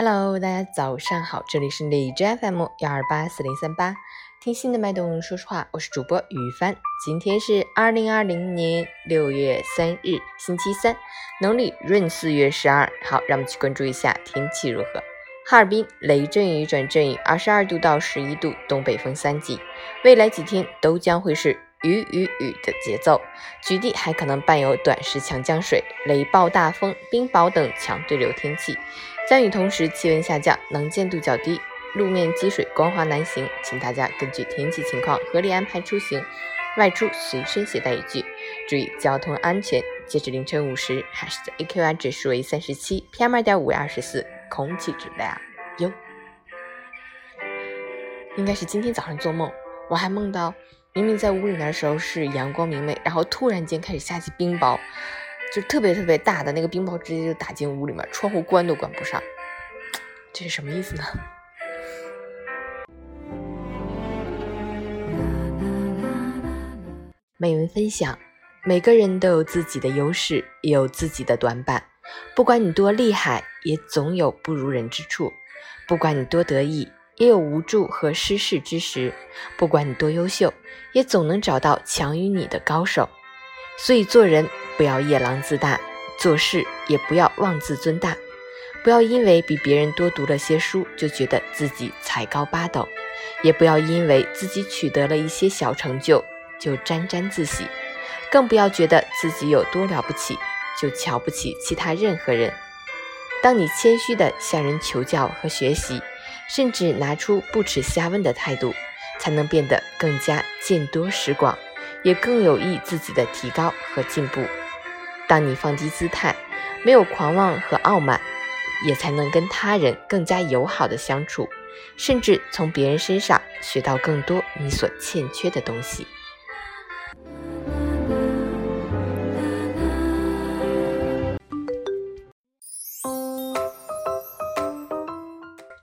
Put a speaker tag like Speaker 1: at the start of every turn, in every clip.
Speaker 1: Hello，大家早上好，这里是荔枝 FM 幺二八四零三八，听心的脉动说说话，我是主播雨帆。今天是二零二零年六月三日，星期三，农历闰四月十二。好，让我们去关注一下天气如何。哈尔滨雷阵雨转阵雨，二十二度到十一度，东北风三级。未来几天都将会是雨雨雨的节奏，局地还可能伴有短时强降水、雷暴大风、冰雹等强对流天气。降雨同时，气温下降，能见度较低，路面积水，光滑难行，请大家根据天气情况合理安排出行。外出随身携带雨具，注意交通安全。截至凌晨五时，海市的 AQI 指数为三十七，PM 二点五为二十四，空气质量优。应该是今天早上做梦，我还梦到明明在屋里面的时候是阳光明媚，然后突然间开始下起冰雹，就特别特别大的那个冰雹直接就打进屋里面，窗户关都关不上，这是什么意思呢？美文分享：每个人都有自己的优势，也有自己的短板。不管你多厉害，也总有不如人之处；不管你多得意，也有无助和失势之时；不管你多优秀，也总能找到强于你的高手。所以，做人不要夜郎自大，做事也不要妄自尊大。不要因为比别人多读了些书，就觉得自己才高八斗；也不要因为自己取得了一些小成就。就沾沾自喜，更不要觉得自己有多了不起，就瞧不起其他任何人。当你谦虚地向人求教和学习，甚至拿出不耻下问的态度，才能变得更加见多识广，也更有益自己的提高和进步。当你放低姿态，没有狂妄和傲慢，也才能跟他人更加友好的相处，甚至从别人身上学到更多你所欠缺的东西。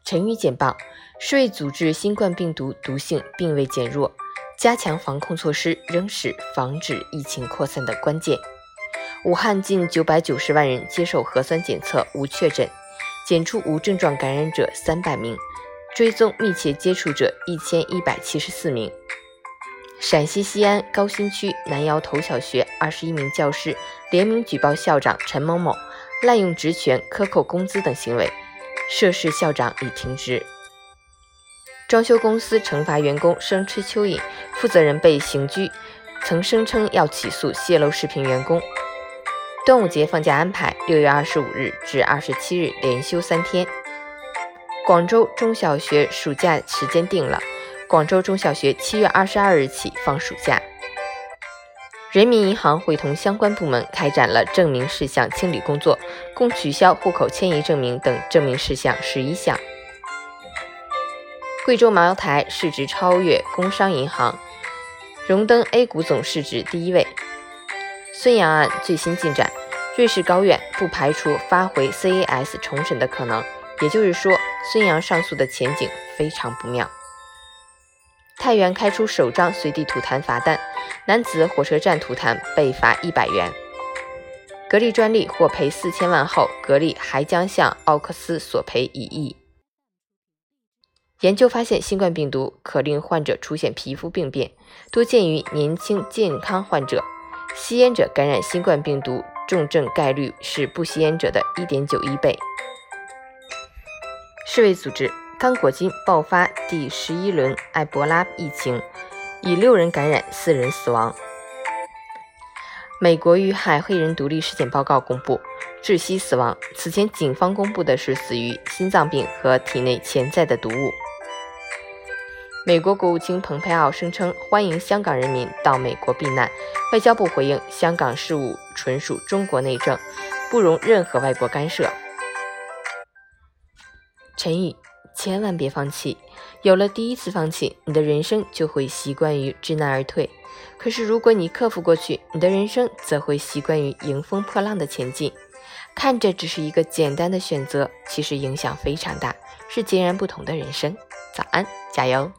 Speaker 1: 成语简报：世卫组织新冠病毒毒性并未减弱，加强防控措施仍是防止疫情扩散的关键。武汉近九百九十万人接受核酸检测无确诊，检出无症状感染者三百名，追踪密切接触者一千一百七十四名。陕西西安高新区南窑头小学二十一名教师联名举报校长陈某某滥用职权、克扣工资等行为。涉事校长已停职。装修公司惩罚员工生吃蚯蚓，负责人被刑拘，曾声称要起诉泄露视频员工。端午节放假安排：六月二十五日至二十七日连休三天。广州中小学暑假时间定了，广州中小学七月二十二日起放暑假。人民银行会同相关部门开展了证明事项清理工作，共取消户口迁移证明等证明事项十一项。贵州茅台市值超越工商银行，荣登 A 股总市值第一位。孙杨案最新进展，瑞士高院不排除发回 CAS 重审的可能，也就是说，孙杨上诉的前景非常不妙。太原开出首张随地吐痰罚单，男子火车站吐痰被罚一百元。格力专利获赔四千万后，格力还将向奥克斯索赔一亿。研究发现，新冠病毒可令患者出现皮肤病变，多见于年轻健康患者。吸烟者感染新冠病毒重症概率是不吸烟者的一点九一倍。世卫组织。刚果金爆发第十一轮埃博拉疫情，已六人感染，四人死亡。美国遇害黑人独立尸检报告公布，窒息死亡。此前警方公布的是死于心脏病和体内潜在的毒物。美国国务卿蓬佩奥声称欢迎香港人民到美国避难。外交部回应：香港事务纯属中国内政，不容任何外国干涉。陈宇。千万别放弃，有了第一次放弃，你的人生就会习惯于知难而退。可是如果你克服过去，你的人生则会习惯于迎风破浪的前进。看着只是一个简单的选择，其实影响非常大，是截然不同的人生。早安，加油！